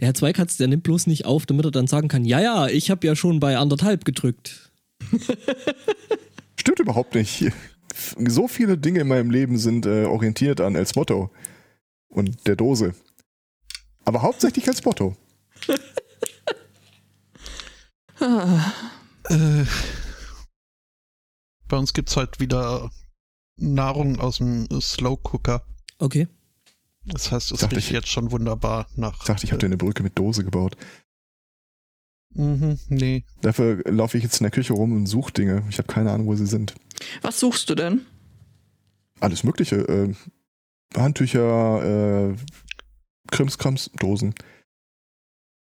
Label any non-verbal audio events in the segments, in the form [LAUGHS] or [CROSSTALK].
Der Herr Zweikatz, der nimmt bloß nicht auf, damit er dann sagen kann, ja, ja, ich habe ja schon bei anderthalb gedrückt. [LAUGHS] Stimmt überhaupt nicht. So viele Dinge in meinem Leben sind äh, orientiert an El Motto und der Dose. Aber hauptsächlich als Motto. [LAUGHS] äh, bei uns gibt es halt wieder Nahrung aus dem Slow Cooker. Okay. Das heißt, es riecht jetzt schon wunderbar nach. Ich dachte, ich habe dir eine Brücke mit Dose gebaut. Mhm, nee. Dafür laufe ich jetzt in der Küche rum und suche Dinge. Ich habe keine Ahnung, wo sie sind. Was suchst du denn? Alles Mögliche. Äh, Handtücher, äh, Krimskrams, Dosen.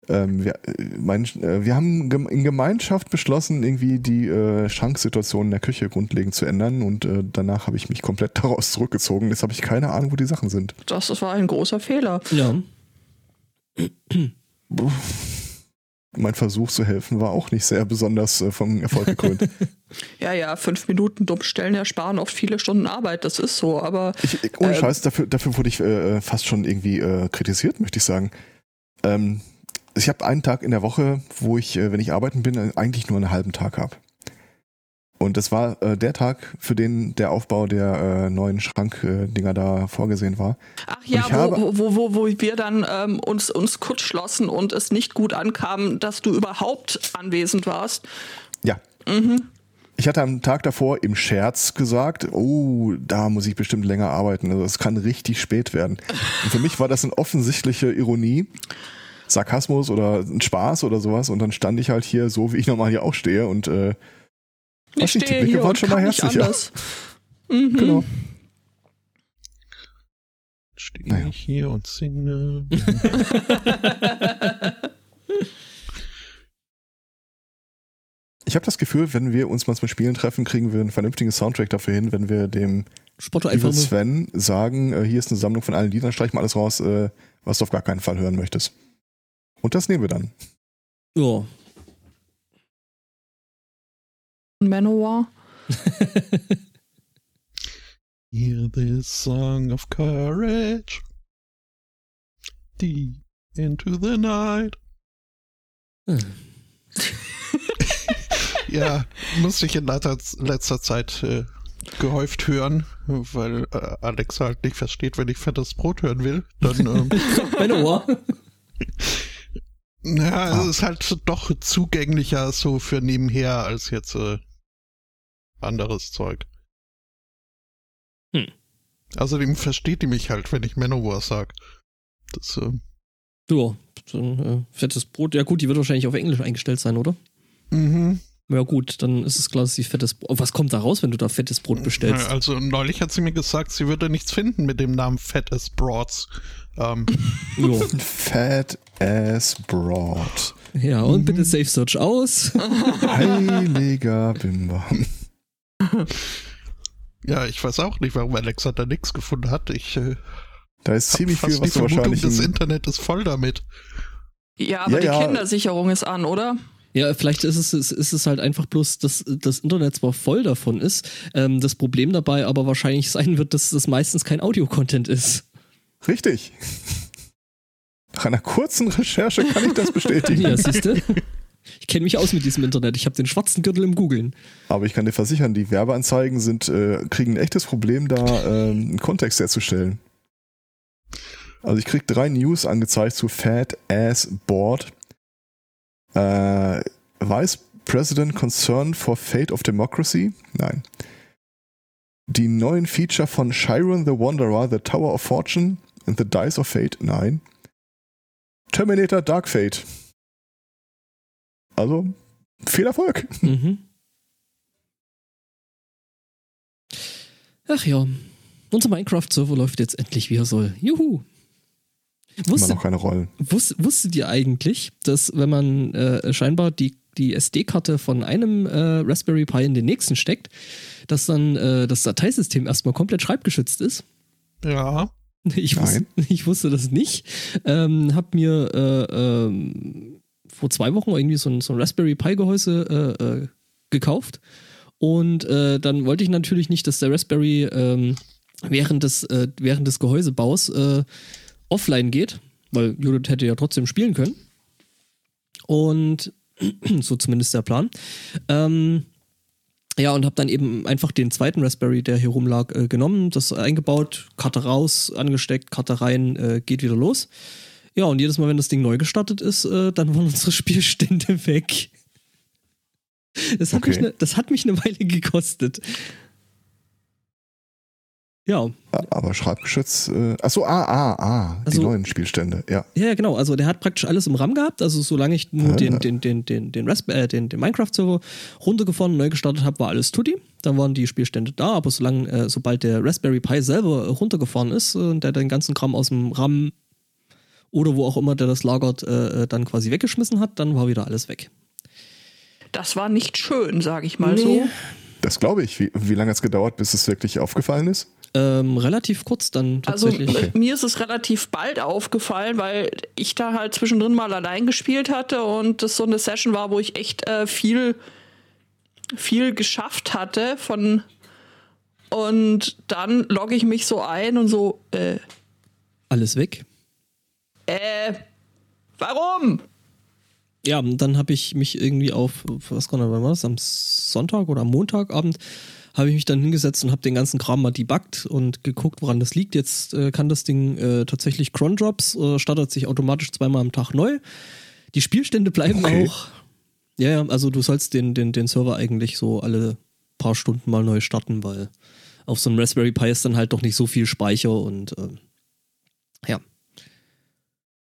Ähm, wir, äh, mein, äh, wir haben in Gemeinschaft beschlossen, irgendwie die äh, Schranksituation in der Küche grundlegend zu ändern und äh, danach habe ich mich komplett [LAUGHS] daraus zurückgezogen. Jetzt habe ich keine Ahnung, wo die Sachen sind. Das war ein großer Fehler. Ja. [CLEARS THROAT] mein Versuch zu helfen war auch nicht sehr besonders äh, vom Erfolg gekrönt. [LAUGHS] ja, ja, fünf Minuten dummstellen ersparen oft viele Stunden Arbeit, das ist so, aber. Ich, ohne äh, Scheiß, dafür, dafür wurde ich äh, fast schon irgendwie äh, kritisiert, möchte ich sagen. Ähm, ich habe einen Tag in der Woche, wo ich, äh, wenn ich arbeiten bin, eigentlich nur einen halben Tag habe. Und das war äh, der Tag, für den der Aufbau der äh, neuen Schrankdinger äh, da vorgesehen war. Ach ja, wo, habe, wo, wo, wo wir dann ähm, uns, uns kurz schlossen und es nicht gut ankam, dass du überhaupt anwesend warst. Ja. Mhm. Ich hatte am Tag davor im Scherz gesagt, oh, da muss ich bestimmt länger arbeiten. Also es kann richtig spät werden. Und für mich war das eine offensichtliche Ironie. Sarkasmus oder ein Spaß oder sowas und dann stand ich halt hier so, wie ich normal hier auch stehe und äh, ich stehe die Blicke waren schon mal herzlicher. Mhm. Genau. Stehe naja. ich hier und singe. [LAUGHS] ich habe das Gefühl, wenn wir uns mal zum Spielen treffen, kriegen wir einen vernünftigen Soundtrack dafür hin, wenn wir dem Spotto einfach Sven sagen, äh, hier ist eine Sammlung von allen Liedern, streich mal alles raus, äh, was du auf gar keinen Fall hören möchtest. Und das nehmen wir dann. Ja. Manowar. [LAUGHS] Hear this song of courage. Deep into the night. Hm. [LAUGHS] ja, musste ich in letzter, letzter Zeit äh, gehäuft hören, weil äh, Alex halt nicht versteht, wenn ich fettes Brot hören will. Dann. Ähm, [LAUGHS] Manowar. Ja, ah. es ist halt doch zugänglicher so für nebenher als jetzt äh, anderes Zeug. Hm. Außerdem versteht die mich halt, wenn ich Manowar sag. Das, äh, ja, so ein äh, fettes Brot. Ja gut, die wird wahrscheinlich auf Englisch eingestellt sein, oder? Mhm. Ja gut, dann ist es klar, dass sie fettes Brot. Was kommt da raus, wenn du da fettes Brot bestellst? Also neulich hat sie mir gesagt, sie würde nichts finden mit dem Namen Fettes Broads. Ähm. [LAUGHS] Fat Ass Broad. Ja, und mhm. bitte Safe Search aus. [LAUGHS] Heiliger Bimbam. Ja, ich weiß auch nicht, warum Alexa da nichts gefunden hat. Ich äh, da ist ziemlich viel, was du wahrscheinlich. Das Internet ist voll damit. Ja, aber ja, die ja. Kindersicherung ist an, oder? Ja, vielleicht ist es, ist es halt einfach bloß, dass das Internet zwar voll davon ist, ähm, das Problem dabei aber wahrscheinlich [LAUGHS] sein wird, dass das meistens kein Audio-Content ist. Richtig. Nach einer kurzen Recherche kann ich das bestätigen. [LAUGHS] ja, siehst du? Ich kenne mich aus mit diesem Internet. Ich habe den schwarzen Gürtel im Googlen. Aber ich kann dir versichern, die Werbeanzeigen sind, äh, kriegen ein echtes Problem, da äh, einen Kontext herzustellen. Also ich krieg drei News angezeigt zu Fat Ass Board. Äh, Vice President Concerned for Fate of Democracy? Nein. Die neuen Feature von Chiron the Wanderer, The Tower of Fortune and The Dice of Fate? Nein. Terminator Dark Fate. Also, viel Erfolg. Mhm. Ach ja, unser Minecraft-Server läuft jetzt endlich wie er soll. Juhu! Wusste, Immer noch keine Rollen. Wusst, wusstet ihr eigentlich, dass wenn man äh, scheinbar die, die SD-Karte von einem äh, Raspberry Pi in den nächsten steckt, dass dann äh, das Dateisystem erstmal komplett schreibgeschützt ist? Ja. Ich, wusste, [LAUGHS] ich wusste das nicht. Ähm, hab mir äh, ähm, vor zwei Wochen irgendwie so ein, so ein Raspberry Pi-Gehäuse äh, äh, gekauft. Und äh, dann wollte ich natürlich nicht, dass der Raspberry ähm, während, des, während des Gehäusebaus offline geht. weil Judith hätte ja trotzdem spielen können. Und [CLEARS THROAT] so zumindest der Plan. Ähm, ja, und habe dann eben einfach den zweiten Raspberry, der hier rumlag, äh, genommen, das eingebaut, Karte raus, angesteckt, Karte rein, äh, geht wieder los. Ja, und jedes Mal, wenn das Ding neu gestartet ist, äh, dann waren [LAUGHS] unsere Spielstände weg. Das hat, Okay. mich ne, das hat mich eine Weile gekostet. Ja, Aber Schreibgeschütz, äh, achso, ah, ah, ah, die Also- neuen Spielstände, ja. Ja, ja, genau. Also der hat praktisch alles im RAM gehabt. Also solange ich nur Ah. den, den, den, den, den, Rasp- äh, den, den Minecraft-Server runtergefahren und neu gestartet habe, war alles tutti. Dann waren die Spielstände da, aber solange, äh, sobald der Raspberry Pi selber runtergefahren ist äh, und der den ganzen Kram aus dem RAM oder wo auch immer der das lagert, äh, äh, dann quasi weggeschmissen hat, dann war wieder alles weg. Das war nicht schön, sage ich mal Nee. so. Das glaube ich. Wie, wie lange hat es gedauert, bis es wirklich aufgefallen ist? Ähm, relativ kurz dann Also tatsächlich. äh, mir ist es relativ bald aufgefallen, weil ich da halt zwischendrin mal allein gespielt hatte und das so eine Session war, wo ich echt äh, viel, viel geschafft hatte von und dann logge ich mich so ein und so, äh, alles weg. äh, warum? Ja, und dann habe ich mich irgendwie auf, was war das, am Sonntag oder am Montagabend, habe ich mich dann hingesetzt und habe den ganzen Kram mal debuggt und geguckt, woran das liegt. Jetzt äh, kann das Ding äh, tatsächlich Cron-Drops, äh, startet sich automatisch zweimal am Tag neu. Die Spielstände bleiben Okay. auch. Ja, ja, also du sollst den, den, den Server eigentlich so alle paar Stunden mal neu starten, weil auf so einem Raspberry Pi ist dann halt doch nicht so viel Speicher und äh, ja.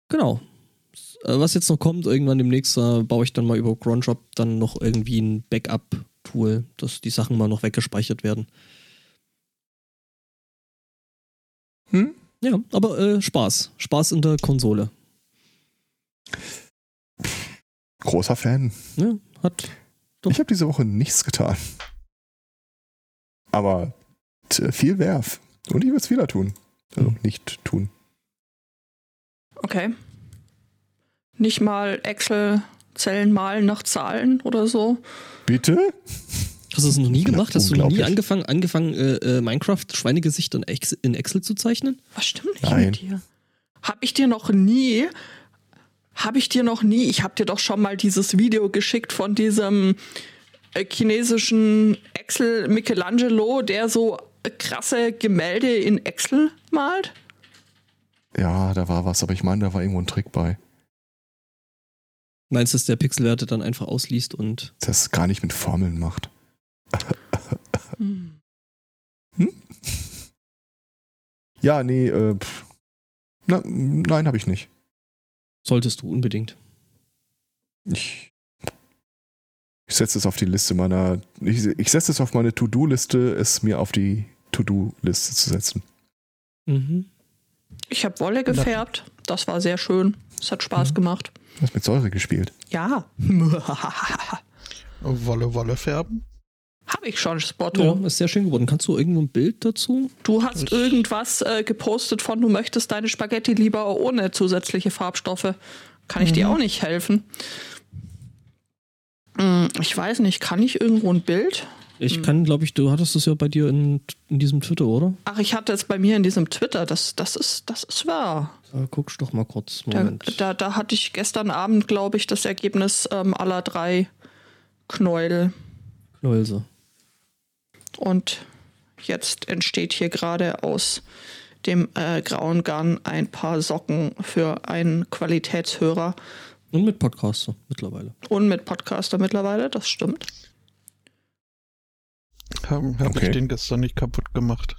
Genau. Äh, Was jetzt noch kommt, irgendwann demnächst äh, baue ich dann mal über Cronjob dann noch irgendwie ein Backup-Tool, dass die Sachen mal noch weggespeichert werden. Hm? Ja, aber äh, Spaß. Spaß in der Konsole. Großer Fan. Ja, hat. Doch. Ich habe diese Woche nichts getan. Aber viel Werf. Und ich würde es wieder tun. Also Hm. nicht tun. Okay. Nicht mal Excel-Zellen malen nach Zahlen oder so. Bitte? Hast du das noch nie gemacht? Hast du noch nie angefangen, angefangen äh, äh, Minecraft Schweinegesicht in, Ex in Excel zu zeichnen? Was stimmt nicht Nein. mit dir? Hab ich dir noch nie, hab ich dir noch nie, ich hab dir doch schon mal dieses Video geschickt von diesem äh, chinesischen Excel Michelangelo, der so äh, krasse Gemälde in Excel malt. Ja, da war was, aber ich meine, da war irgendwo ein Trick bei. Meinst du, dass der Pixelwerte dann einfach ausliest und. Das gar nicht mit Formeln macht. Hm. Ja, nee, äh. Na, nein, habe ich nicht. Solltest du unbedingt. Ich, ich setze es auf die Liste meiner. Ich, ich setze es auf meine To-Do-Liste, es mir auf die To-Do-Liste zu setzen. Mhm. Ich habe Wolle gefärbt. Das war sehr schön. Es hat Spaß Mhm. gemacht. Du hast mit Säure gespielt. Ja. [LAUGHS] Wolle, Wolle färben. Habe ich schon, Spotto. Ja, ist sehr schön geworden. Kannst du irgendwo ein Bild dazu? Du hast irgendwas äh, gepostet von, du möchtest deine Spaghetti lieber ohne zusätzliche Farbstoffe. Kann ich dir Mhm. auch nicht helfen. Hm, Ich weiß nicht, kann ich irgendwo ein Bild? Ich Hm. kann, glaube ich, du hattest es ja bei dir in, in diesem Twitter, oder? Ach, ich hatte es bei mir in diesem Twitter. Das, das, ist, das ist wahr. Da guckst doch mal kurz. Da, Moment. da, da hatte ich gestern Abend, glaube ich, das Ergebnis ähm, aller drei Knäuel. Knäulse. Und jetzt entsteht hier gerade aus dem äh, grauen Garn ein paar Socken für einen Qualitätshörer. Und mit Podcaster mittlerweile. Und mit Podcaster mittlerweile, das stimmt. Habe hab Okay. ich den gestern nicht kaputt gemacht.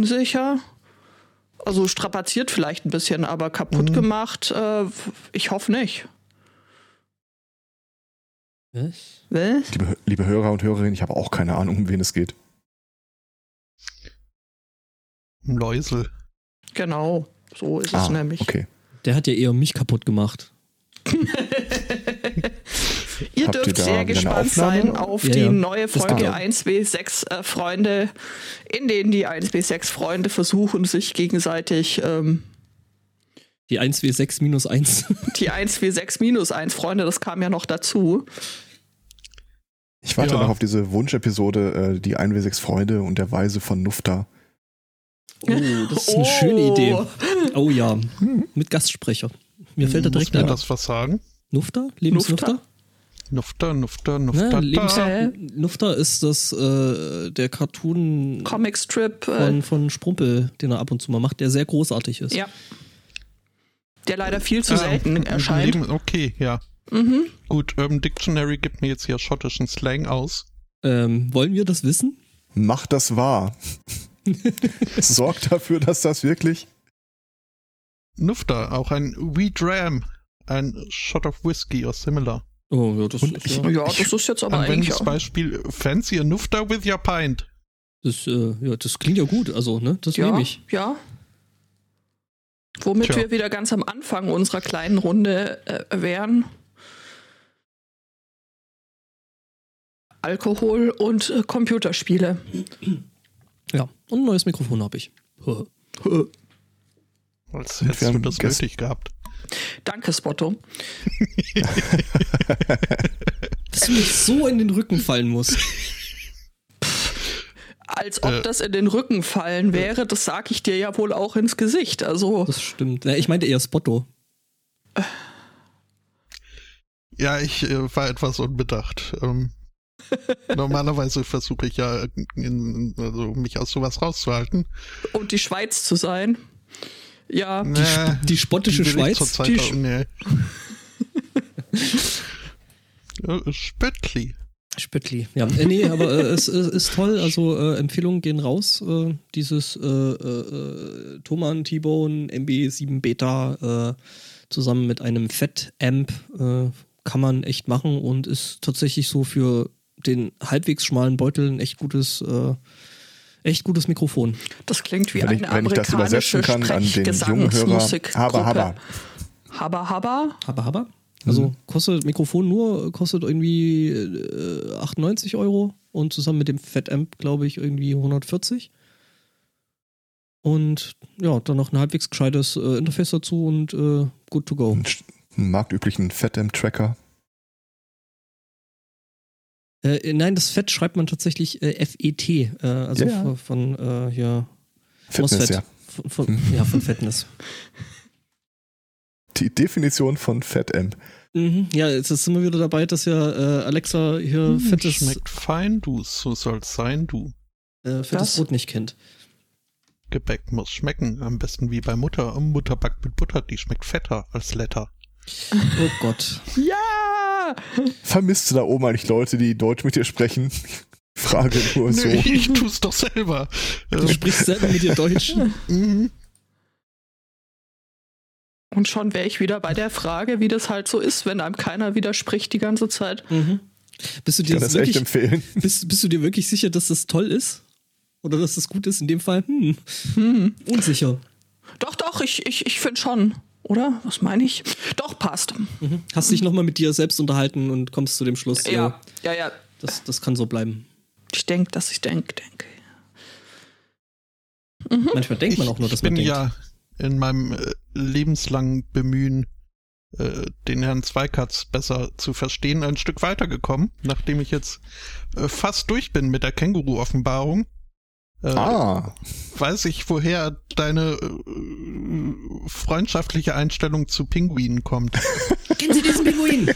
Unsicher. Also strapaziert vielleicht ein bisschen, aber kaputt Mhm. gemacht, äh, ich hoffe nicht. Was? Was? Liebe, liebe Hörer und Hörerinnen, ich habe auch keine Ahnung, um wen es geht. Läusel. Genau, so ist es Ah, nämlich. okay. Der hat ja eher mich kaputt gemacht. [LAUGHS] Ihr Habt ihr dürft da sehr gespannt sein auf Ja, die ja. neue Folge kann- 1W6 äh, Freunde, in denen die 1W6 Freunde versuchen, sich gegenseitig ähm, Die 1W6 minus 1. [LAUGHS] die 1W6 minus 1 Freunde, das kam ja noch dazu. Ich warte Ja. noch auf diese Wunschepisode, äh, die 1W6 Freunde und der Weise von Nufta. Oh, das ist eine schöne Idee. Oh ja, mit Gastsprecher. Mir fällt da direkt Muss mir ein. das was sagen? Nufter? Lebensnufter? Nufter, Nufter, Nufter. Äh. Nufter ist das äh, der Cartoon Comicstrip. Äh, von, von Sprumpel, den er ab und zu mal macht, der sehr großartig ist. ja. Der leider viel zu Ah, selten erscheint. Leben, okay, ja. Mhm. Gut, Urban Dictionary gibt mir jetzt hier schottischen Slang aus. Ähm, wollen wir das wissen? Macht das wahr. [LAUGHS] Sorgt dafür, dass das wirklich. Nufter, auch ein Wheat Ram, ein Shot of Whiskey or similar. Oh, ja, das, ist, ich- ja, Ja, das ist jetzt aber eigentlich auch. Anwendungsbeispiel Fancy a Nufter with your pint. das, äh, ja, das klingt ja gut. Also, ne, das Ja, nehme ich. ja. Womit Tja. wir wieder ganz am Anfang unserer kleinen Runde äh, wären. Alkohol und äh, Computerspiele. Ja, und ein neues Mikrofon habe ich. [LAUGHS] Als hättest wir du das nötig gehabt. Danke, Spotto. [LAUGHS] Dass du mich so in den Rücken fallen musst. Als ob Äh. das in den Rücken fallen wäre, das sage ich dir ja wohl auch ins Gesicht. Also, Das stimmt. Ja, ich meinte eher Spotto. Ja, ich äh, war etwas unbedacht. Ähm, [LAUGHS] normalerweise versuche ich ja, in, also mich aus sowas rauszuhalten. und die Schweiz zu sein. Ja, Die, Sp die spottische ich Schweiz. die Sch- nee. [LAUGHS] Äh, Spöttli. Spöttli, ja. Äh, nee, aber äh, es, es ist toll. Also äh, Empfehlungen gehen raus. Äh, dieses äh, äh, äh, Thomann T-Bone MB7 Beta äh, zusammen mit einem Fett-Amp äh, kann man echt machen und ist tatsächlich so für den halbwegs schmalen Beutel ein echt gutes, äh, echt gutes Mikrofon. das klingt wie Wenn ich, eine wenn ich das amerikanische übersetzen kann an den jungen Hörer. Sprechgesangsmusikgruppe. Haber, haber. Habba, habba. Habba, habba. Also Mhm. kostet Mikrofon nur, kostet irgendwie äh, 98 Euro und zusammen mit dem Fett-Amp, glaube ich, irgendwie 140. Und ja, dann noch ein halbwegs gescheites äh, Interface dazu und äh, good to go. Einen marktüblichen Fat-Amp-Tracker. Äh, nein, das Fett schreibt man tatsächlich äh, FET, äh, also Ja, ja. von, äh, hier Fitness, MOSFET. ja. Von, von, ja, von Fettness. Die Definition von Fat-Amp. Mhm. Ja, jetzt sind wir wieder dabei, dass ja äh, Alexa hier Hm, fettes, Schmeckt fein, du. So soll's sein, du. äh, fettes Was? Brot nicht kennt. Gebäck muss schmecken. Am besten wie bei Mutter. Mutter backt mit Butter, die schmeckt fetter als Letter. Oh Gott. Ja! Vermisst du da oben eigentlich Leute, die Deutsch mit dir sprechen? [LAUGHS] Frage nur so. Nö, ich tu's doch selber. Du sprichst selber mit dir Deutsch. [LAUGHS] mhm. Und schon wäre ich wieder bei der Frage, wie das halt so ist, wenn einem keiner widerspricht die ganze Zeit. Mhm. Bist du Ich dir kann das echt wirklich, empfehlen. [LAUGHS] bist, bist du dir wirklich sicher, dass das toll ist? Oder dass das gut ist? In dem Fall, hm, Hm. unsicher. Doch, doch, ich, ich, ich finde schon. Oder? Was meine ich? Doch, passt. Mhm. Hast dich nochmal mit dir selbst unterhalten und kommst zu dem Schluss, Ja, ja, ja, ja. das, das kann so bleiben. Ich denke, dass ich denke, denke. Manchmal denkt man auch nur, ich dass bin man denkt. ja in meinem äh, lebenslangen Bemühen, äh, den Herrn Zweikatz besser zu verstehen, ein Stück weitergekommen, nachdem ich jetzt äh, fast durch bin mit der Känguru-Offenbarung. Äh, Ah, Weiß ich, woher deine äh, freundschaftliche Einstellung zu Pinguinen kommt. [LAUGHS] Kennen Sie diesen Pinguin?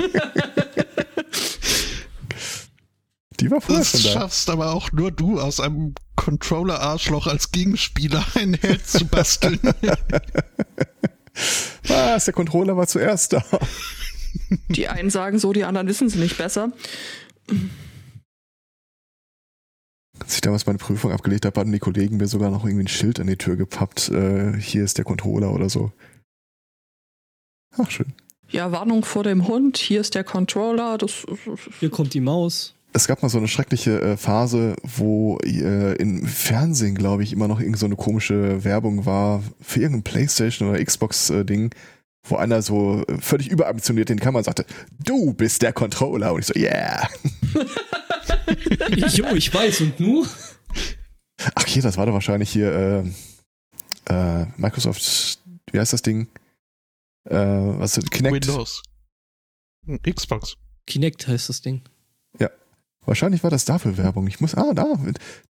die war vorher Das schon da. schaffst aber auch nur du, aus einem Controller-Arschloch als Gegenspieler [LAUGHS] einen Held zu basteln. [LAUGHS] Was? Der Controller war zuerst da. Die einen sagen so, die anderen wissen es nicht besser. Als ich damals meine Prüfung abgelegt habe, hatten die Kollegen mir sogar noch irgendwie ein Schild an die Tür gepappt. Äh, hier ist der Controller oder so. Ach, schön. Ja, Warnung vor dem Hund, hier ist der Controller. Das, Hier kommt die Maus. Es gab mal so eine schreckliche äh, Phase, wo äh, im Fernsehen, glaube ich, immer noch irgend so eine komische Werbung war für irgendein Playstation oder Xbox-Ding, wo einer so äh, völlig überambitioniert in die Kamera sagte, du bist der Controller. Und ich so, yeah. [LAUGHS] [LAUGHS] jo, ich weiß, und nu? Ach hier, das war doch wahrscheinlich hier äh, äh, Microsoft, wie heißt das Ding? Äh, was Kinect? Windows. Xbox. Kinect heißt das Ding. Wahrscheinlich war das dafür Werbung. Ich muss, ah, da.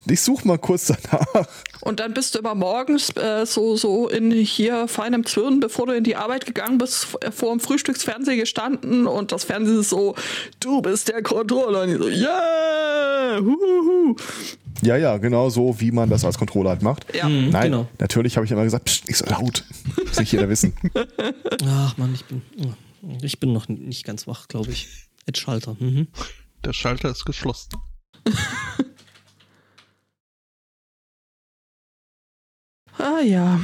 Ich suche mal kurz danach. Und dann bist du immer morgens äh, so, so in hier feinem Zwirn, bevor du in die Arbeit gegangen bist, vor dem Frühstücksfernsehen gestanden und das Fernsehen ist so, du bist der Controller. Und ich so, yeah! Huhuhu. Ja, ja, genau so, wie man das als Controller halt macht. Ja. Mhm, Nein, genau. natürlich habe ich immer gesagt, pst, nicht so laut. Muss nicht jeder wissen. [LAUGHS] Ach man, ich bin, ich bin noch nicht ganz wach, glaube ich. Jetzt Schalter. Mhm. Der Schalter ist geschlossen. [LAUGHS] Ah ja.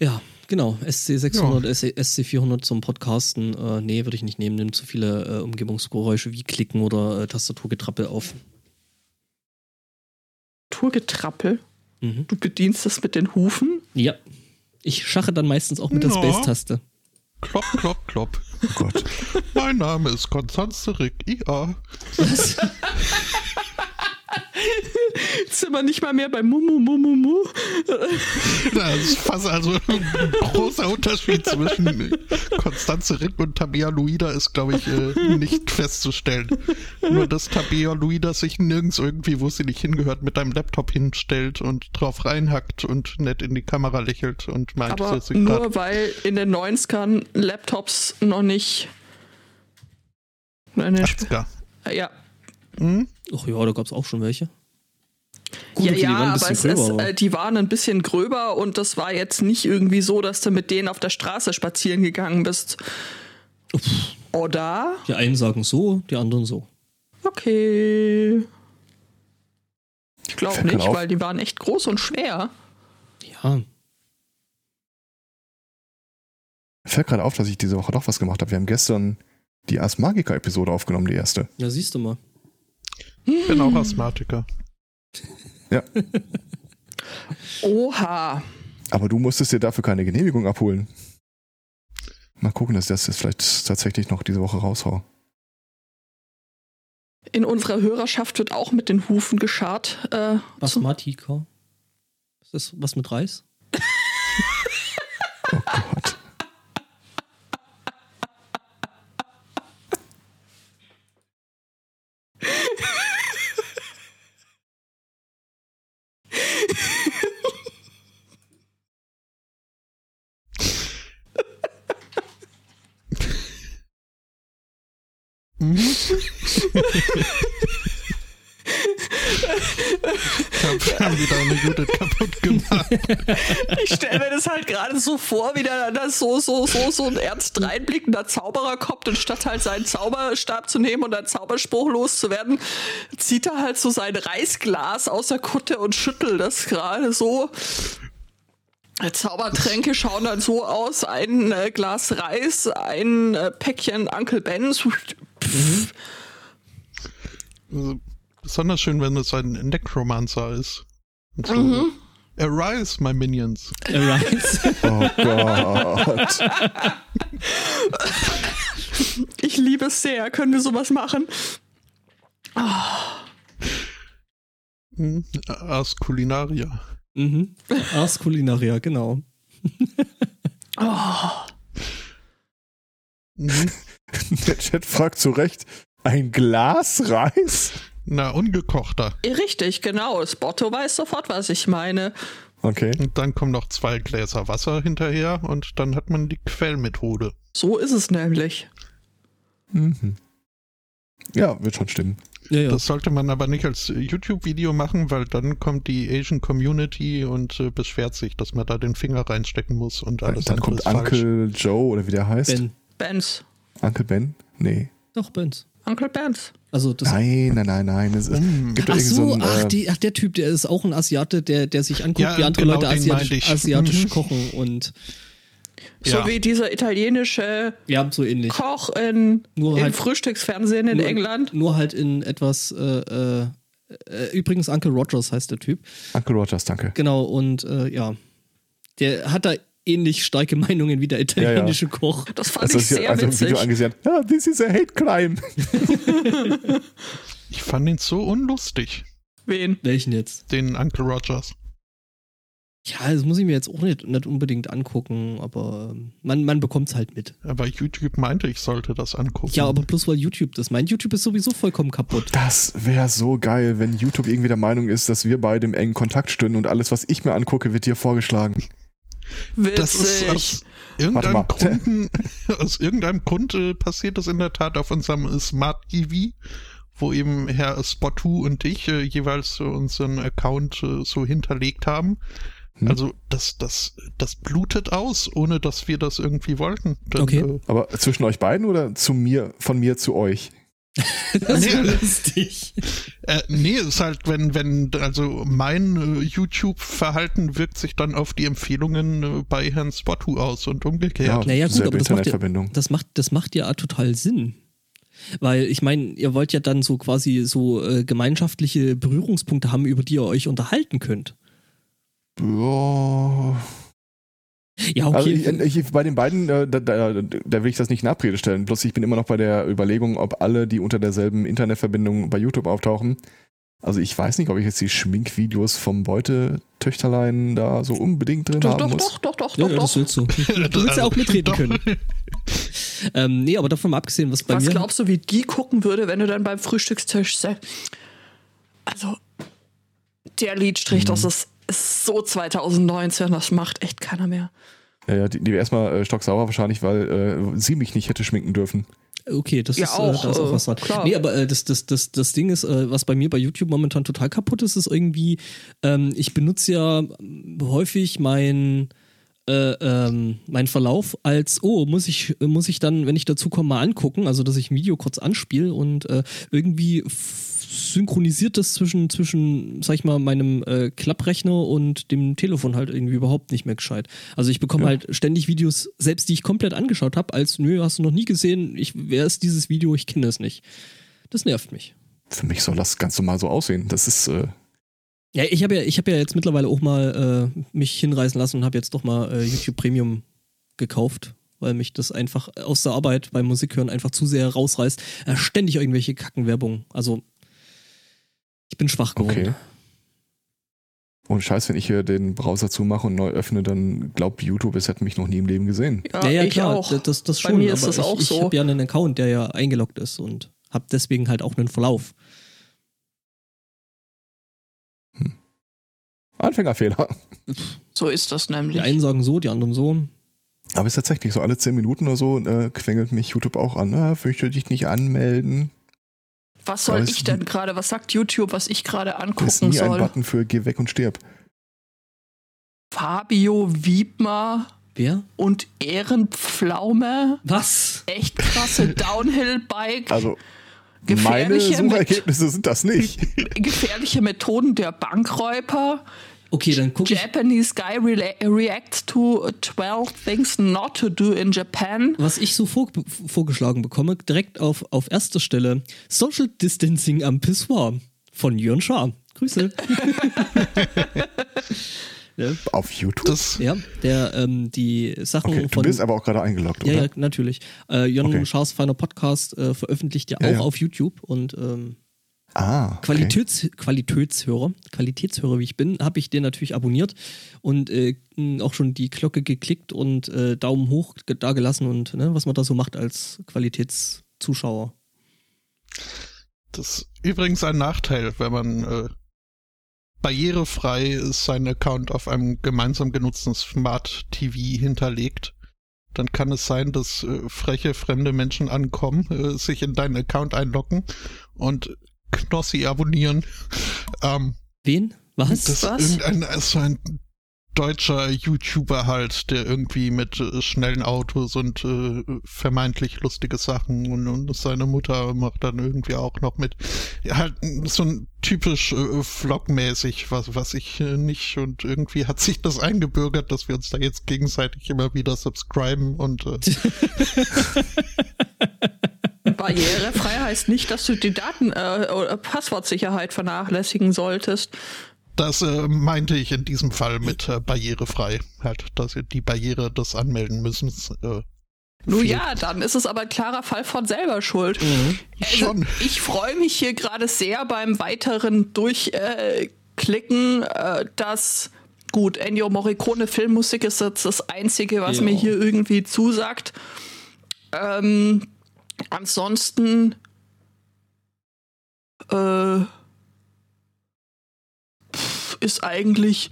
Ja, genau. SC600, SC, SC400 zum Podcasten. Äh, nee, würde ich nicht nehmen. Nimmt zu viele äh, Umgebungsgeräusche wie Klicken oder äh, Tastaturgetrappel auf. Tourgetrappel. Mhm. Du bedienst das mit den Hufen. Ja. Ich schache dann meistens auch mit der Ja. Space-Taste. Klopp, klopp, klopp. Oh Gott. mein Name ist Konstanze Rick, IA. Jetzt sind wir nicht mal mehr bei Mumu Mumu Mu. Das ist fast also ein großer Unterschied zwischen Konstanze Rick und Tabea Luida ist, glaube ich, äh, nicht festzustellen. Nur, dass Tabea Luida sich nirgends irgendwie, wo sie nicht hingehört, mit einem Laptop hinstellt und drauf reinhackt und nett in die Kamera lächelt und meint, Aber dass sie nur weil in den 90ern Laptops noch nicht. Eine, 80er. ja, Hm? Ach ja, da gab es auch schon welche. Gut, ja, okay, die ja, waren ein aber, bisschen es, gröber, aber- äh, die waren ein bisschen gröber und das war jetzt nicht irgendwie so, dass du mit denen auf der Straße spazieren gegangen bist. Oder? Die einen sagen so, die anderen so. Okay. Ich glaube nicht, auf. weil die waren echt groß und schwer. Ja. Fällt gerade auf, dass ich diese Woche doch was gemacht habe. Wir haben gestern die Ars Magica-Episode aufgenommen, die erste. Ja, siehst du mal. Ich bin auch Asthmatiker. Ja. Oha. Aber du musstest dir dafür keine Genehmigung abholen. Mal gucken, dass ich das jetzt vielleicht tatsächlich noch diese Woche raushau. In unserer Hörerschaft wird auch mit den Hufen geschart. Äh, zum, Basmatika. Ist das was mit Reis? Oh Gott. Ich hab wieder eine Judith kaputt gemacht. ich stelle mir das halt gerade so vor, wie da das so, so, so, so ein ernst reinblickender Zauberer kommt und statt halt seinen Zauberstab zu nehmen und einen Zauberspruch loszuwerden, zieht er halt so sein Reisglas aus der Kutte und schüttelt das gerade so. Zaubertränke schauen dann so aus: ein äh, Glas Reis, ein äh, Päckchen Uncle Ben's. Pff, Also, besonders schön, wenn es ein Necromancer ist. So, Mhm. Arise, my minions. Reis. Oh Gott. Ich liebe es sehr. Können wir sowas machen? Mhm. Ars Culinaria. mhm. Ars Culinaria, genau. Oh. Mhm. Der Chat fragt zu Recht, ein Glas Reis? Na, ungekochter. Richtig, genau. Spotto weiß sofort, was ich meine. Okay. Und dann kommen noch zwei Gläser Wasser hinterher und dann hat man die Quellmethode. So ist es nämlich. Mhm. Ja, wird schon stimmen. Ja, ja. Das sollte man aber nicht als YouTube-Video machen, weil dann kommt die Asian Community und äh, beschwert sich, dass man da den Finger reinstecken muss und alles Dann kommt ist falsch. Uncle Joe oder wie der heißt. Ben. Benz. Uncle Ben? Nee. Doch, Benz. Uncle Benz. Also das. Nein, nein, nein, nein. Es ist, Mm. gibt Ach so, so ein, ach, äh, die, ach, der Typ, der ist auch ein Asiate, der, der sich anguckt, Ja, wie andere genau, Leute asiatisch, asiatisch Mhm. kochen und So Ja. wie dieser italienische ja, so ähnlich. Koch in, Nur in halt- Frühstücksfernsehen in nur, England. Nur halt in etwas, äh, äh, äh, übrigens Uncle Rogers heißt der Typ. Uncle Rogers, danke. Genau, und äh, ja, der hat da ähnlich starke Meinungen wie der italienische Koch. Das fand Also, ich sehr also witzig. Video angesehen, ja, this is a hate crime. [LAUGHS] Ich fand ihn so unlustig, Wen? Welchen jetzt? den Uncle Rogers. Ja, das muss ich mir jetzt auch nicht, nicht unbedingt angucken, aber man, man bekommt es halt mit. Aber YouTube meinte, ich sollte das angucken. Ja, aber bloß weil YouTube das meint. YouTube ist sowieso vollkommen kaputt. Das wäre so geil, wenn YouTube irgendwie der Meinung ist, dass wir beide im engen Kontakt stünden und alles, was ich mir angucke, wird dir vorgeschlagen. Witzig. Das ist aus irgendeinem, Grund, [LAUGHS] aus irgendeinem Grund äh, passiert das in der Tat auf unserem Smart TV, wo eben Herr Spottu und ich äh, jeweils äh, unseren Account äh, so hinterlegt haben. Hm. Also das, das, das blutet aus, ohne dass wir das irgendwie wollten. Dann, okay. Äh, Aber zwischen euch beiden oder zu mir, von mir zu euch? [LAUGHS] das ist nee, lustig. Äh, nee, ist halt, wenn, wenn, also mein äh, YouTube-Verhalten wirkt sich dann auf die Empfehlungen äh, bei Herrn Spottu aus und umgekehrt. Ja, naja, gut, aber das macht, ja, das, macht, das macht ja total Sinn. Weil ich meine, ihr wollt ja dann so quasi so äh, gemeinschaftliche Berührungspunkte haben, über die ihr euch unterhalten könnt. Ja. Ja, okay. Also ich, ich, bei den beiden, äh, da, da, da, will ich das nicht in Abrede stellen. Bloß ich bin immer noch bei der Überlegung, ob alle, die unter derselben Internetverbindung bei YouTube auftauchen, also ich weiß nicht, ob ich jetzt die Schminkvideos vom Beute-Töchterlein da so unbedingt drin doch, haben doch, muss. Doch, doch, doch, ja, doch, ja, das willst du. [LAUGHS] Du willst ja auch mitreden können. [LAUGHS] ähm, nee, aber davon mal abgesehen, was bei was mir... Was glaubst du, wie die gucken würde, wenn du dann beim Frühstückstisch sagst, also der Liedstrich, mhm. das ist ist so 2019, das macht echt keiner mehr. Ja, ja die, die erstmal äh, stocksauer wahrscheinlich, weil äh, sie mich nicht hätte schminken dürfen. Okay, das ja, ist, auch, äh, da ist auch was dran. Klar. Nee, aber äh, das, das, das, das Ding ist, äh, was bei mir bei YouTube momentan total kaputt ist, ist irgendwie, ähm, ich benutze ja häufig mein, äh, ähm, mein Verlauf als, oh, muss ich, muss ich dann, wenn ich dazu komme, mal angucken, also dass ich ein Video kurz anspiele und äh, irgendwie synchronisiert das zwischen, zwischen, sag ich mal, meinem äh, Klapprechner und dem Telefon halt irgendwie überhaupt nicht mehr gescheit. Also ich bekomme ja. halt ständig Videos, selbst die ich komplett angeschaut habe, als, nö, hast du noch nie gesehen, ich, wer ist dieses Video, ich kenne es nicht. Das nervt mich. Für mich soll das ganz normal so aussehen. Das ist. Äh ja, ich habe ja, ich habe ja jetzt mittlerweile auch mal äh, mich hinreißen lassen und habe jetzt doch mal äh, YouTube Premium gekauft, weil mich das einfach aus der Arbeit beim Musikhören einfach zu sehr rausreißt. Äh, ständig irgendwelche Kackenwerbung. Also ich bin schwach geworden. Okay. Und scheiß, wenn ich hier den Browser zumache und neu öffne, dann glaubt YouTube, es hätte mich noch nie im Leben gesehen. Ja, ja, ja ich klar, auch. das, das schon. Bei mir ist das auch ich, so. Ich habe ja einen Account, der ja eingeloggt ist und habe deswegen halt auch einen Verlauf. Hm. Anfängerfehler. So ist das nämlich. Die einen sagen so, die anderen so. Aber es ist tatsächlich so, alle zehn Minuten oder so äh, quengelt mich YouTube auch an. Ah, fürchte dich nicht anmelden. Was soll ich denn gerade? Was sagt YouTube, was ich gerade angucken ist nie soll? ein Button für Geh weg und stirb. Fabio Wiedmer. Wer? Und Ehrenpflaume. Was? Echt krasse [LAUGHS] Downhill-Bike. Also, gefährliche meine Suchergebnisse sind das nicht. Gefährliche Methoden der Bankräuber. Okay, dann guck Japanese guy re reacts to 12 things not to do in Japan. Was ich so vor, vorgeschlagen bekomme, direkt auf, auf erster Stelle: Social Distancing am Pissoir von Jörn Schaar. Grüße. [LAUGHS] ja. Auf YouTube? Das ja, der ähm, die Sachen okay, von. Du bist aber auch gerade eingeloggt, oder? Ja, ja natürlich. Äh, Jörn okay. Schaars feiner Podcast äh, veröffentlicht ja, ja auch ja. auf YouTube und ähm, Ah, okay. Qualitäts, Qualitätshörer, Qualitätshörer wie ich bin, habe ich den natürlich abonniert und äh, auch schon die Glocke geklickt und äh, Daumen hoch da gelassen und ne, was man da so macht als Qualitätszuschauer. Das ist übrigens ein Nachteil, wenn man äh, barrierefrei seinen Account auf einem gemeinsam genutzten Smart TV hinterlegt. Dann kann es sein, dass äh, freche fremde Menschen ankommen, äh, sich in deinen Account einloggen und Knossi abonnieren. Ähm, Wen? Was? Das Was? Irgendein, so ein deutscher YouTuber halt, der irgendwie mit äh, schnellen Autos und äh, vermeintlich lustige Sachen und, und, seine Mutter macht dann irgendwie auch noch mit. Ja, halt so ein typisch äh, Vlog-mäßig, was, was ich äh, nicht und irgendwie hat sich das eingebürgert, dass wir uns da jetzt gegenseitig immer wieder subscriben und äh, [LAUGHS] [LAUGHS] Barrierefrei heißt nicht, dass du die Daten äh, oder Passwortsicherheit vernachlässigen solltest. Das äh, meinte ich in diesem Fall mit äh, barrierefrei. Halt, dass ihr die Barriere des Anmelden müssen. Äh, nun ja, dann ist es aber ein klarer Fall von selber Schuld. Mhm. Also, Schon. Ich freue mich hier gerade sehr beim weiteren Durchklicken, äh, dass gut, Ennio Morricone Filmmusik ist jetzt das Einzige, was Ja. mir hier irgendwie zusagt. Ähm, ansonsten äh, ist eigentlich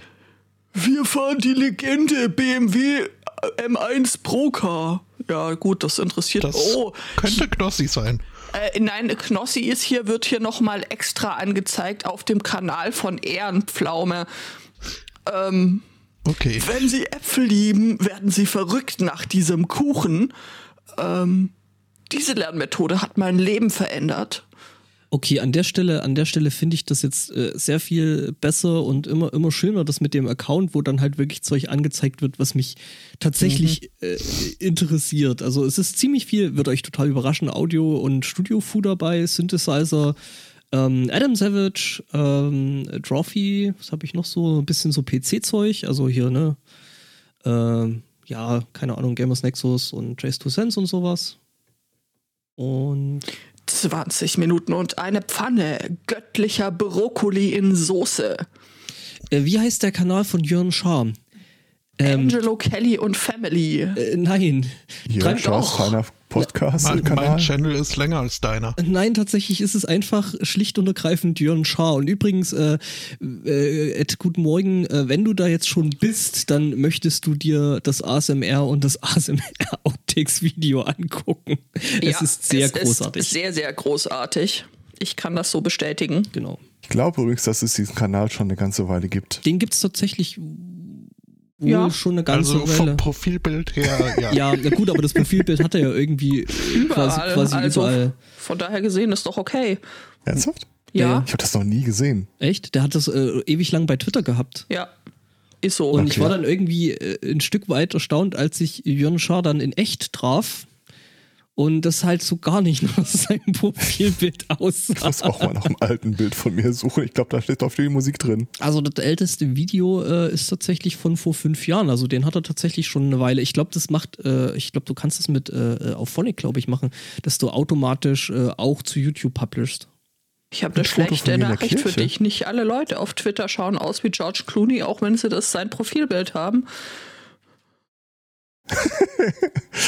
wir fahren die Legende BMW M1 Pro Car. Ja, gut, das interessiert. Das oh, könnte Knossi sein. äh, nein, Knossi ist hier, wird hier nochmal extra angezeigt auf dem Kanal von Ehrenpflaume. Ähm, Okay. wenn Sie Äpfel lieben, werden Sie verrückt nach diesem Kuchen. Ähm, diese Lernmethode hat mein Leben verändert. Okay, an der Stelle, an der Stelle finde ich das jetzt äh, sehr viel besser und immer, immer schöner, das mit dem Account, wo dann halt wirklich Zeug angezeigt wird, was mich tatsächlich äh, interessiert. Also es ist ziemlich viel, wird euch total überraschen, Audio und Studio-Fu dabei, Synthesizer, ähm, Adam Savage, ähm, Trophy, was habe ich noch so, ein bisschen so PC-Zeug, also hier, ne, ähm, ja, keine Ahnung, Gamers Nexus und Trace to Sense und sowas. Und 20 Minuten und eine Pfanne göttlicher Brokkoli in Soße. äh, wie heißt der Kanal von Jörn Schaar? Ähm, Angelo Kelly und Family. Äh, nein. Doch. Feiner Mein, Podcast-Kanal. mein Channel ist länger als deiner. Nein, tatsächlich ist es einfach schlicht und ergreifend Jörn Schaar. Und übrigens, äh, äh, Ed, guten Morgen, äh, wenn du da jetzt schon bist, dann möchtest du dir das ASMR und das ASMR-Outtakes-Video angucken. es ist sehr es großartig. Ist sehr, sehr großartig. Ich kann das so bestätigen. genau. Ich glaube übrigens, dass es diesen Kanal schon eine ganze Weile gibt. Den gibt es tatsächlich wohl Ja. schon eine ganze Also Weile. vom Profilbild her, [LAUGHS] ja. Ja, na gut, aber das Profilbild hat er ja irgendwie quasi, Überall. quasi also überall. von daher gesehen ist doch okay. Ernsthaft? Ja, Ich habe das noch nie gesehen. Echt? Der hat das äh, ewig lang bei Twitter gehabt. ja. Ist so. Und ich Okay. war dann irgendwie äh, ein Stück weit erstaunt, als ich Jörn Schaar dann in echt traf. Und das halt so gar nicht [LAUGHS] nach seinem Profilbild Ich aussah. muss auch mal nach einem alten Bild von mir suchen. Ich glaube, da steht doch viel Musik drin. Also das älteste Video äh, ist tatsächlich von vor fünf Jahren. Also den hat er tatsächlich schon eine Weile. Ich glaube, das macht, äh, ich glaube, du kannst das mit äh, auf Phonic, glaube ich, machen, dass du automatisch äh, auch zu YouTube publishst. Ich habe eine schlechte Nachricht für dich. Nicht alle Leute auf Twitter schauen aus wie George Clooney, auch wenn sie das sein Profilbild haben. [LAUGHS]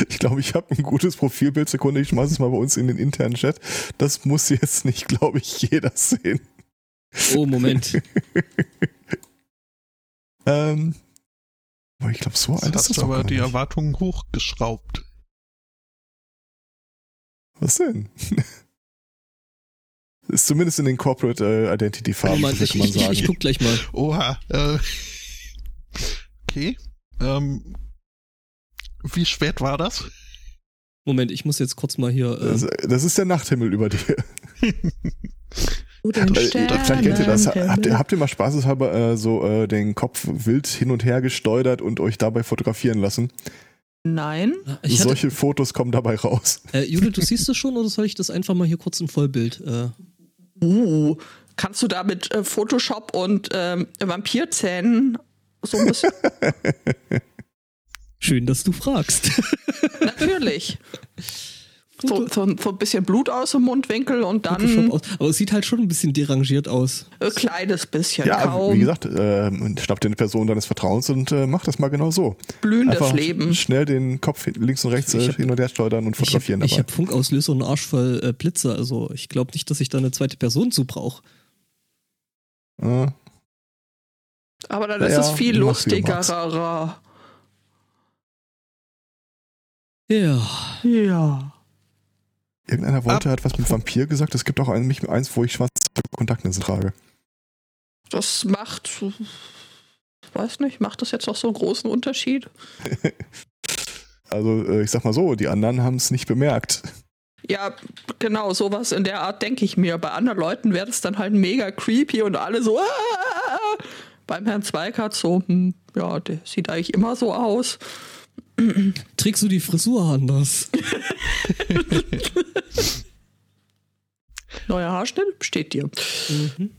Ich glaube, ich habe ein gutes Profilbild. Sekunde, ich schmeiße es mal bei uns in den internen Chat. Das muss jetzt nicht, glaube ich, jeder sehen. Oh, Moment. [LAUGHS] Ähm, aber ich glaube, so alt ist das du doch aber die nicht. Erwartungen hochgeschraubt. Was denn? [LAUGHS] ist zumindest in den Corporate äh, Identity Farben, würde ich, man ich, ich, sagen. ich guck gleich mal. Oha. Äh, okay. Ähm, wie spät war das? Moment, ich muss jetzt kurz mal hier. das, Äh, das ist der Nachthimmel über dir. Guten Äh, Vielleicht kennt ihr das. Habt ihr, habt ihr mal spaßeshalber äh, so äh, den Kopf wild hin und her gesteuert und euch dabei fotografieren lassen? Nein. ich hatte, Solche Fotos kommen dabei raus. äh, Judith, du siehst das schon oder soll ich das einfach mal hier kurz im Vollbild? Äh, Uh, kannst du da mit äh, Photoshop und ähm, Vampirzähnen so ein bisschen? [LAUGHS] schön, dass du fragst. Natürlich. [LAUGHS] So, so, so ein bisschen Blut aus dem Mundwinkel und dann aus. Aber es sieht halt schon ein bisschen derangiert aus. ein kleines bisschen, Ja, kaum wie gesagt, äh, schnapp dir eine Person deines Vertrauens und äh, mach das mal genau so. blühendes Einfach Leben. schnell den Kopf links und rechts äh, hab- hin und her steuern und habe fotografieren ich dabei. hab Funkauslöser und einen Arsch voll äh, Blitze. Also ich glaube nicht, dass ich da eine zweite Person zu brauche. Äh, Aber dann Ja, ist es viel mach, wie du magst. lustiger. Ja. Ja. Irgendeiner wollte, hat was mit Vampir gesagt. Es gibt auch ein, mich eins, wo ich schwarze Kontaktlinsen trage. Das macht, weiß nicht, macht das jetzt noch so einen großen Unterschied? [LAUGHS] Also äh, ich sag mal so, die anderen haben es nicht bemerkt. Ja, genau, sowas in der Art denke ich mir. Bei anderen Leuten wäre das dann halt mega creepy und alle so. "Ah!" Beim Herrn Zweikart so, hm, ja, der sieht eigentlich immer so aus. Trägst du die Frisur anders? [LAUGHS] Neuer Haarschnitt steht dir. Mhm.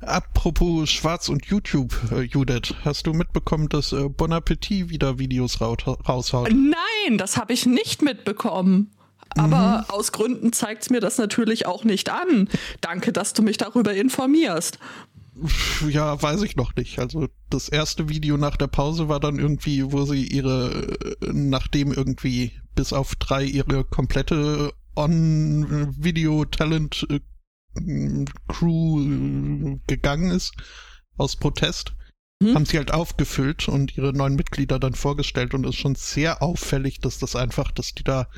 Apropos Schwarz und YouTube, äh, Judith, hast du mitbekommen, dass äh, Bon Appetit wieder Videos raut, raushaut? Nein, das habe ich nicht mitbekommen. Aber aus Gründen zeigt es mir das natürlich auch nicht an. Danke, dass du mich darüber informierst. Ja, weiß ich noch nicht. Also das erste Video nach der Pause war dann irgendwie, wo sie ihre, äh, nachdem irgendwie bis auf drei ihre komplette On-Video-Talent-Crew äh, gegangen ist, aus Protest, hm? haben sie halt aufgefüllt und ihre neuen Mitglieder dann vorgestellt und es ist schon sehr auffällig, dass das einfach, dass die da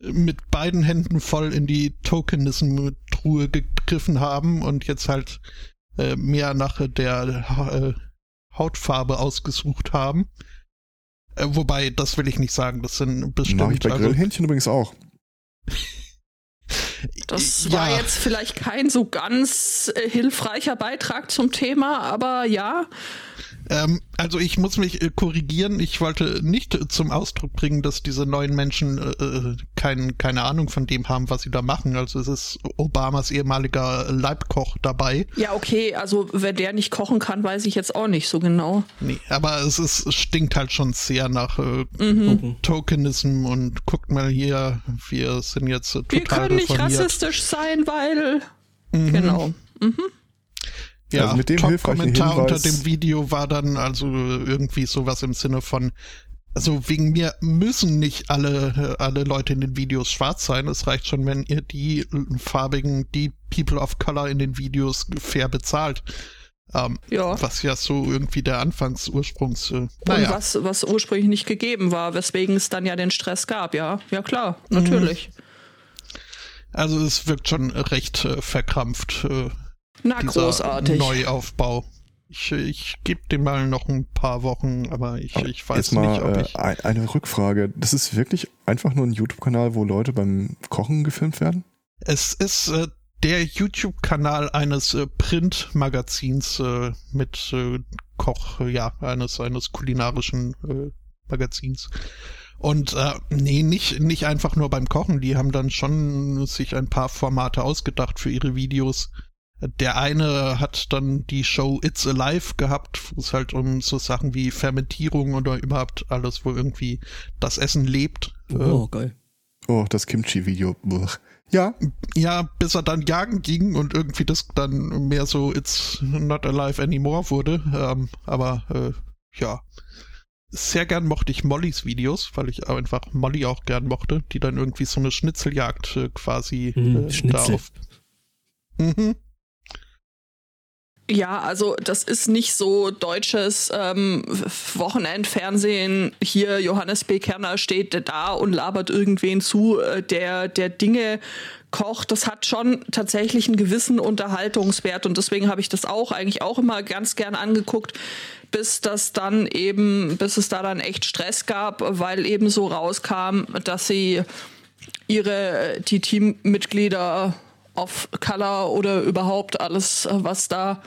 mit beiden Händen voll in die Tokenism-Truhe gegriffen haben und jetzt halt äh, mehr nach der äh, Hautfarbe ausgesucht haben. Äh, wobei, das will ich nicht sagen, das sind bestimmt. Mach ich bei also, Grillhähnchen übrigens auch. [LAUGHS] Das war ja. jetzt vielleicht kein so ganz hilfreicher Beitrag zum Thema, aber ja. Ähm, also ich muss mich äh, korrigieren. Ich wollte nicht zum Ausdruck bringen, dass diese neuen Menschen äh, äh, kein, keine Ahnung von dem haben, was sie da machen. Also es ist Obamas ehemaliger Leibkoch dabei. Ja, okay. Also wer der nicht kochen kann, weiß ich jetzt auch nicht so genau. Nee, aber es, ist, es stinkt halt schon sehr nach äh, mhm. Tokenism und guckt mal hier, wir sind jetzt total Wir können nicht rassistisch sein, weil... Mhm. Genau. Mhm. Ja, also mit dem Top-Kommentar unter dem Video war dann also irgendwie sowas im Sinne von, also wegen mir müssen nicht alle, alle Leute in den Videos schwarz sein. Es reicht schon, wenn ihr die farbigen, die People of Color in den Videos fair bezahlt. Ähm, ja. Was ja so irgendwie der Anfangsursprungs. Äh, naja. Und was, was ursprünglich nicht gegeben war, weswegen es dann ja den Stress gab, ja. Ja klar, natürlich. Also es wirkt schon recht äh, verkrampft. Äh, na, großartig. Neuaufbau. Ich, ich gebe dem mal noch ein paar Wochen, aber ich, ich weiß Jetzt mal, nicht, ob ich. Äh, eine Rückfrage. Das ist wirklich einfach nur ein YouTube-Kanal, wo Leute beim Kochen gefilmt werden? Es ist äh, der YouTube-Kanal eines äh, Print-Magazins äh, mit äh, Koch, ja, eines, eines kulinarischen äh, Magazins. Und äh, nee, nicht, nicht einfach nur beim Kochen. Die haben dann schon sich ein paar Formate ausgedacht für ihre Videos der eine hat dann die Show It's Alive gehabt, wo es halt um so Sachen wie Fermentierung oder überhaupt alles, wo irgendwie das Essen lebt. Oh, äh, geil. Oh, das Kimchi-Video. Ja. Ja, bis er dann jagen ging und irgendwie das dann mehr so It's Not Alive Anymore wurde. Ähm, aber äh, ja. Sehr gern mochte ich Mollys Videos, weil ich einfach Molly auch gern mochte, die dann irgendwie so eine Schnitzeljagd äh, quasi mhm, äh, Schnitzel. da auf. Mhm. Ja, also das ist nicht so deutsches ähm, Wochenendfernsehen. Hier Johannes B. Kerner steht da und labert irgendwen zu, äh, der, der Dinge kocht. Das hat schon tatsächlich einen gewissen Unterhaltungswert und deswegen habe ich das auch eigentlich auch immer ganz gern angeguckt, bis das dann eben, bis es da dann echt Stress gab, weil eben so rauskam, dass sie ihre die Teammitglieder of Color oder überhaupt alles, was da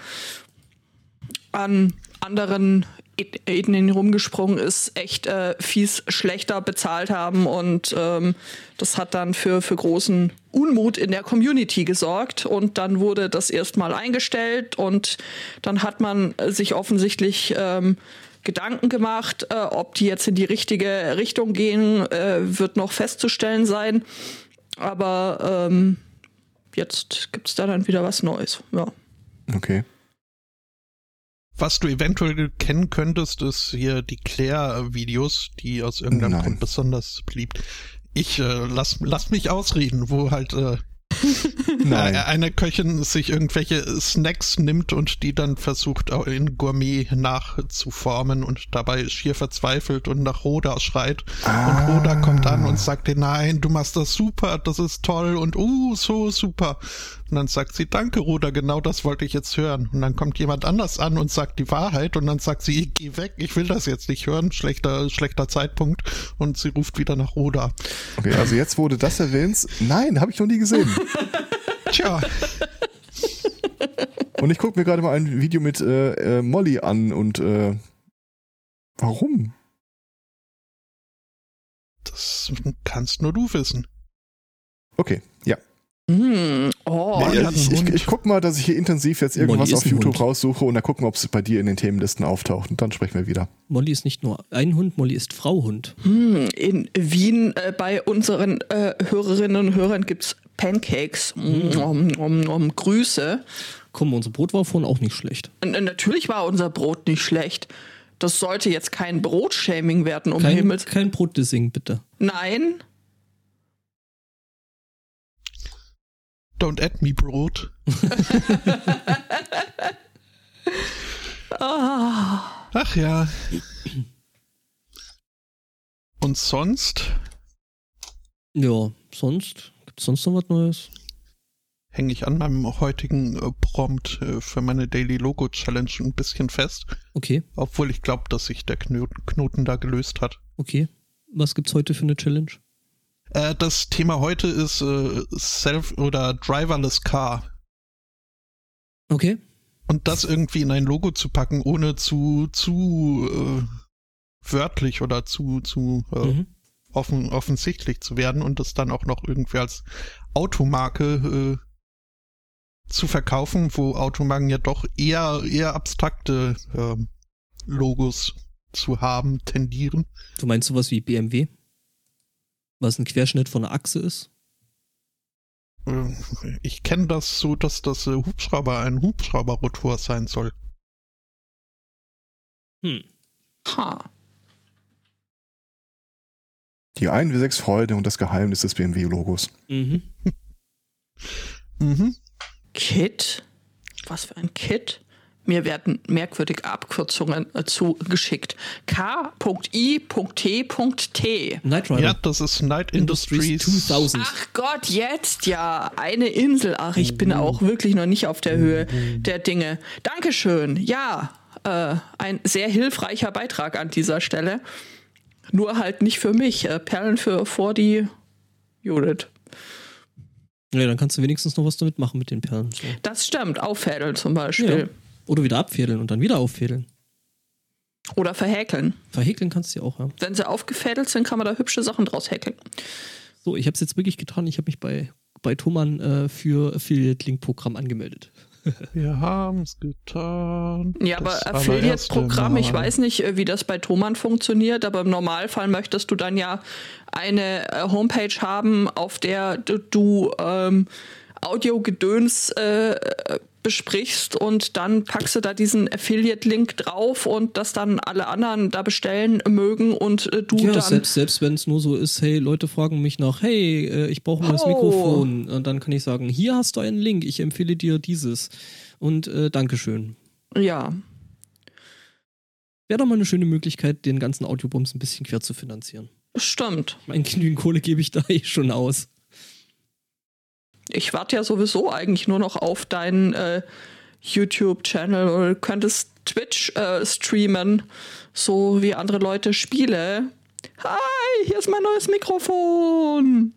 an anderen Ethnien rumgesprungen ist, echt äh, fies schlechter bezahlt haben und ähm, das hat dann für, für großen Unmut in der Community gesorgt und dann wurde das erstmal eingestellt und dann hat man sich offensichtlich ähm, Gedanken gemacht, äh, ob die jetzt in die richtige Richtung gehen, äh, wird noch festzustellen sein. Aber ähm, jetzt gibt es da dann wieder was Neues. Ja. Okay. Was du eventuell kennen könntest, ist hier die Claire-Videos, die aus irgendeinem Nein. Grund besonders beliebt. Ich äh, lass, lass mich ausreden, wo halt äh, [LAUGHS] Nein. eine Köchin sich irgendwelche Snacks nimmt und die dann versucht in Gourmet nachzuformen und dabei schier verzweifelt und nach Roda schreit. Ah. Und Roda kommt an und sagt ihr, nein, du machst das super, das ist toll und uh, so super. Und dann sagt sie, danke Roda, genau das wollte ich jetzt hören. Und dann kommt jemand anders an und sagt die Wahrheit und dann sagt sie, ich geh weg, ich will das jetzt nicht hören, schlechter, schlechter Zeitpunkt. Und sie ruft wieder nach Roda. Okay, also jetzt wurde das erwähnt. Nein, habe ich noch nie gesehen. [LAUGHS] Tja. Und ich gucke mir gerade mal ein Video mit äh, äh, Molly an und äh, warum? Das kannst nur du wissen. Okay, ja. Mm, oh, nee, ich, ich, ich, guck mal, dass ich hier intensiv jetzt irgendwas auf YouTube Hund. raussuche und dann gucken, ob es bei dir in den Themenlisten auftaucht und dann sprechen wir wieder. Molly ist nicht nur ein Hund, Molly ist Frau Hund. Hm, in Wien äh, bei unseren äh, Hörerinnen und Hörern gibt es Pancakes. Mm. Um, um, um, Grüße. Komm, unser Brot war vorhin auch nicht schlecht. Und, natürlich war unser Brot nicht schlecht. Das sollte jetzt kein Brotshaming werden, um kein, Himmels. Kein Brotdissing, bitte. Nein. Don't add me Brot. [LAUGHS] Ach ja. Und sonst? Ja, sonst? Gibt es sonst noch was Neues? Hänge ich an meinem heutigen äh, Prompt äh, für meine Daily Logo Challenge ein bisschen fest. Okay. Obwohl ich glaube, dass sich der Knoten, Knoten da gelöst hat. Okay. Was gibt's heute für eine Challenge? Äh, das Thema heute ist äh, Self- oder Driverless Car. Okay. Und das irgendwie in ein Logo zu packen, ohne zu, zu äh, wörtlich oder zu, zu äh, Mhm. offen, offensichtlich zu werden und das dann auch noch irgendwie als Automarke äh, zu verkaufen, wo Automarken ja doch eher, eher abstrakte ähm, Logos zu haben tendieren. Du meinst sowas wie BMW? Was ein Querschnitt von einer Achse ist? Äh, Ich kenne das so, dass das äh, Hubschrauber ein Hubschrauberrotor sein soll. Hm. Ha. Die 1W6 Freude und das Geheimnis des BMW-Logos. Mhm. [LAUGHS] Mhm. Kit? Was für ein Kit? Mir werden merkwürdige Abkürzungen äh, zugeschickt. K.I.T.T. Knight Rider. Ja, das ist Night Industries Industries. 2000. Ach Gott, jetzt ja. Eine Insel. Ach, ich bin auch wirklich noch nicht auf der Höhe der Dinge. Dankeschön. Ja, äh, ein sehr hilfreicher Beitrag an dieser Stelle. Nur halt nicht für mich. Äh, Perlen für vor die Judith. Ja, dann kannst du wenigstens noch was damit machen mit den Perlen. So. Das stimmt. Auffädeln zum Beispiel. Oder wieder abfädeln und dann wieder auffädeln. Oder verhäkeln. Verhäkeln kannst du ja auch, ja. Wenn sie aufgefädelt sind, kann man da hübsche Sachen draus häkeln. So, ich habe es jetzt wirklich getan. Ich habe mich bei, bei Thomann äh, für Affiliate-Link-Programm angemeldet. [LAUGHS] Wir haben's getan. Ja, Das aber Affiliate-Programm, ich weiß nicht, äh, wie das bei Thomann funktioniert, aber im Normalfall möchtest du dann ja eine äh, Homepage haben, auf der du, du ähm, Audiogedöns äh, besprichst und dann packst du da diesen Affiliate-Link drauf und das dann alle anderen da bestellen mögen und äh, du ja, dann. selbst, selbst wenn es nur so ist, hey, Leute fragen mich nach, hey, äh, ich brauche ein neues Oh. Mikrofon. Und dann kann ich sagen, hier hast du einen Link, ich empfehle dir dieses. Und äh, Dankeschön. Ja, Wäre doch mal eine schöne Möglichkeit, den ganzen Audiobums ein bisschen quer zu finanzieren. stimmt. Mein genügend Kohle gebe ich da [LAUGHS] eh schon aus. Ich warte ja sowieso eigentlich nur noch auf deinen äh, YouTube-Channel oder könntest Twitch äh, streamen, so wie andere Leute Spiele. Hi, hier ist mein neues Mikrofon.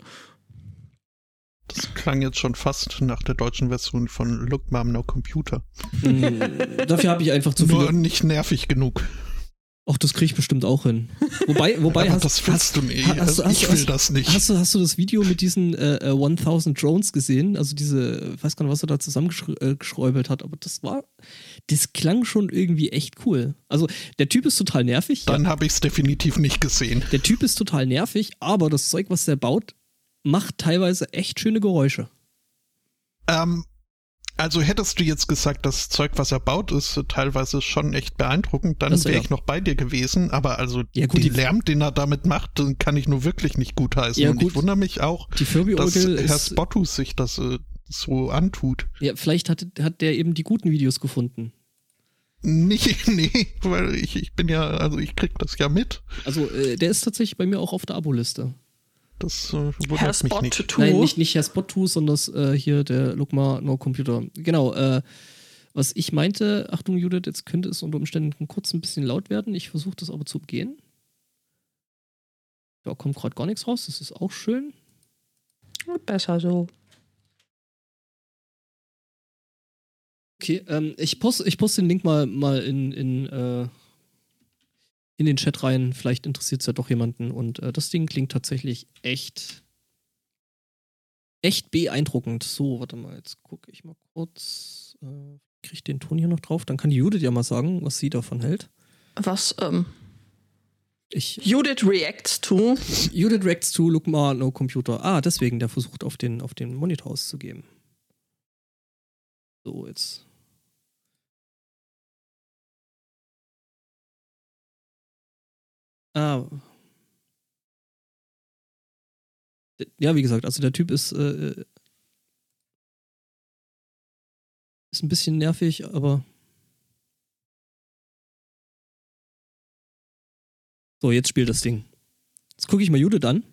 Das klang jetzt schon fast nach der deutschen Version von Look Mom No Computer. Hm, dafür habe ich einfach zu Nur viele. nicht nervig genug. Ach, das kriege ich bestimmt auch hin. Wobei, [LAUGHS] wobei hast, das willst du nicht. hast- hast- ich will hast- das nicht. Hast du, hast du das Video mit diesen äh, äh, 1000 Drones gesehen? Also diese, ich weiß gar nicht, was er da zusammengeschräubelt hat, aber das war, das klang schon irgendwie echt cool. Also der Typ ist total nervig. Dann ja. habe ich es definitiv nicht gesehen. Der Typ ist total nervig, aber das Zeug, was der baut, macht teilweise echt schöne Geräusche. Ähm, also hättest du jetzt gesagt, das Zeug, was er baut, ist teilweise schon echt beeindruckend, dann wäre ja. ich noch bei dir gewesen. Aber also Ja, gut, den die- Lärm, den er damit macht, den kann ich nur wirklich nicht gutheißen. Ja, Und gut. ich wundere mich auch, dass Herr Spottus sich das äh, so antut. ja, vielleicht hat, hat der eben die guten Videos gefunden. Nicht, [LAUGHS] nee, weil ich, ich bin ja, also ich krieg das ja mit. Also äh, der ist tatsächlich bei mir auch auf der Aboliste. Das äh, wundert Herr mich Spot nicht. Two. Nein, nicht, nicht Herr Spot sondern das, äh, hier der Lukma No Computer. Genau, äh, was ich meinte, Achtung Judith, jetzt könnte es unter Umständen kurz ein bisschen laut werden. Ich versuche das aber zu umgehen. Da kommt gerade gar nichts raus, das ist auch schön. Besser so. Okay, ähm, ich poste ich poste den Link mal, mal in, in, äh, in den Chat rein. Vielleicht interessiert es ja doch jemanden. Und äh, das Ding klingt tatsächlich echt, echt beeindruckend. So, warte mal, jetzt gucke ich mal kurz. Äh, Kriege ich den Ton hier noch drauf? Dann kann die Judith ja mal sagen, was sie davon hält. Was, ähm, Ich, Judith reacts to. Judith reacts to Look mal no Computer. Ah, deswegen der versucht auf den, auf den Monitor auszugeben. So, jetzt. Ah. Ja, wie gesagt, also der Typ ist, äh, ist ein bisschen nervig, aber. So, jetzt spielt das Ding. Jetzt gucke ich mal Judith an.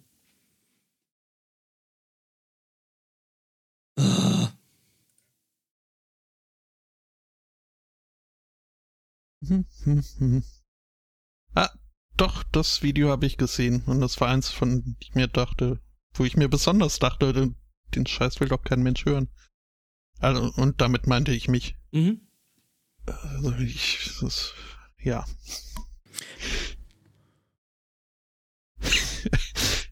Ah. [LAUGHS] ah, doch, das Video habe ich gesehen. Und das war eins, von dem ich mir dachte, wo ich mir besonders dachte, den, den Scheiß will doch kein Mensch hören. Also, und damit meinte ich mich. Mhm. Also ich, das, ja. [LAUGHS]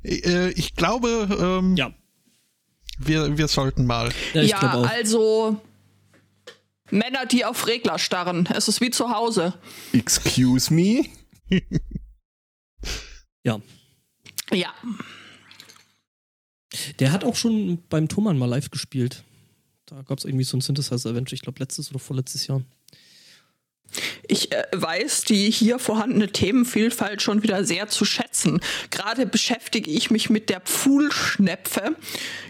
Äh, ich glaube, ähm, Ja. wir, wir sollten mal. Ja, ich ja, also Männer, die auf Regler starren. Es ist wie zu Hause. Excuse me? [LAUGHS] Ja. Ja. Der hat auch schon beim Thomann mal live gespielt. Da gab es irgendwie so ein Synthesizer-Event, ich glaube letztes oder vorletztes Jahr. Ich äh, weiß die hier vorhandene Themenvielfalt schon wieder sehr zu schätzen. Gerade beschäftige ich mich mit der Pfuhlschnepfe.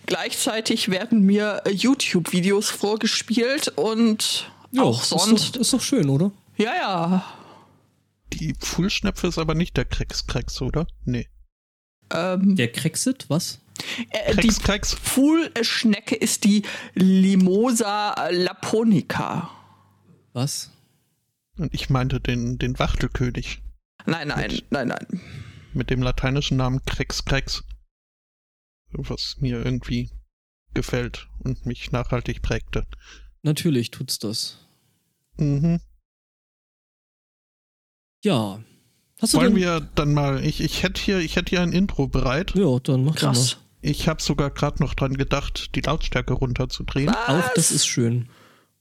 Gleichzeitig werden mir äh, YouTube-Videos vorgespielt und auch ist sonst. Doch, ist doch schön, oder? Ja, ja. Die Pfuhlschnepfe ist aber nicht der Krex-Krex, oder? Nee. Ähm, Der Krexit, was? äh, die Krex-Krex. Pfuhlschnecke ist die Limosa laponica. Was? Und ich meinte den, den Wachtelkönig Nein, nein, nein, nein. mit dem lateinischen Namen Krex-Krex. Was mir irgendwie gefällt und mich nachhaltig prägte. Natürlich tut's das. Mhm. Ja. Hast du Wollen denn? wir dann mal, ich, ich hätte hier, ich hätte hier ein Intro bereit. Ja, dann mach Krass. Ich habe sogar gerade noch dran gedacht, die Lautstärke runterzudrehen. Mal. Auch das ist schön.